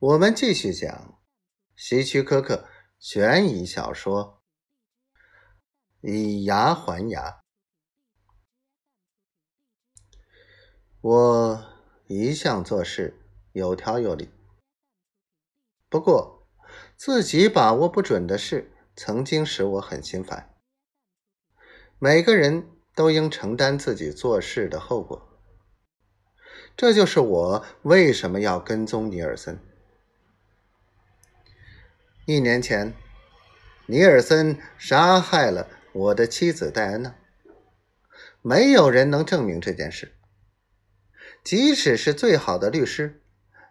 我们继续讲希区柯克悬疑小说《以牙还牙》。我一向做事有条有理，不过自己把握不准的事，曾经使我很心烦。每个人都应承担自己做事的后果，这就是我为什么要跟踪尼尔森。一年前，尼尔森杀害了我的妻子戴安娜。没有人能证明这件事，即使是最好的律师，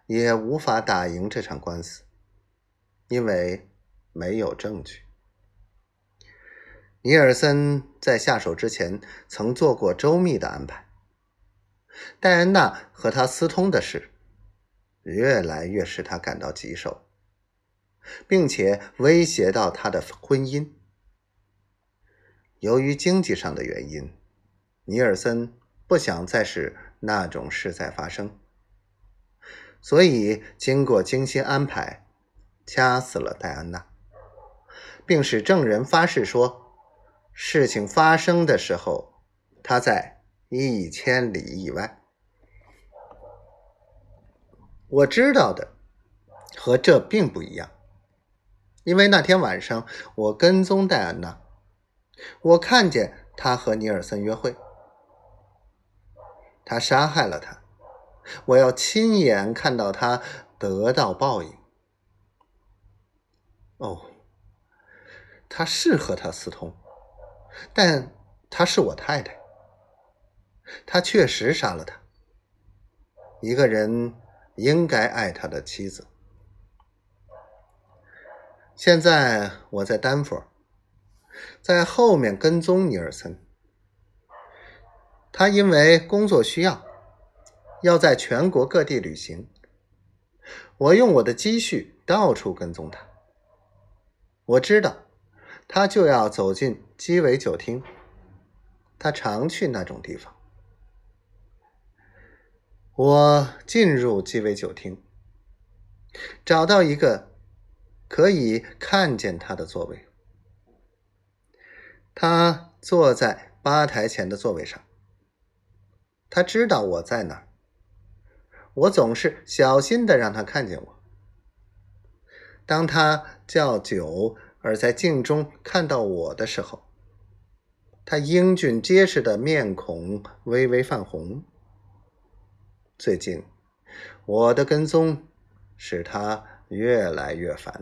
也无法打赢这场官司，因为没有证据。尼尔森在下手之前曾做过周密的安排。戴安娜和他私通的事，越来越使他感到棘手。并且威胁到他的婚姻。由于经济上的原因，尼尔森不想再使那种事再发生，所以经过精心安排，掐死了戴安娜，并使证人发誓说，事情发生的时候他在一千里以外。我知道的和这并不一样。因为那天晚上我跟踪戴安娜，我看见她和尼尔森约会，他杀害了她，我要亲眼看到他得到报应。哦，他是和他私通，但她是我太太，他确实杀了她。一个人应该爱他的妻子。现在我在丹佛，在后面跟踪尼尔森。他因为工作需要，要在全国各地旅行。我用我的积蓄到处跟踪他。我知道，他就要走进鸡尾酒厅。他常去那种地方。我进入鸡尾酒厅，找到一个。可以看见他的座位。他坐在吧台前的座位上。他知道我在哪儿。我总是小心的让他看见我。当他叫酒而在镜中看到我的时候，他英俊结实的面孔微微泛红。最近，我的跟踪使他越来越烦。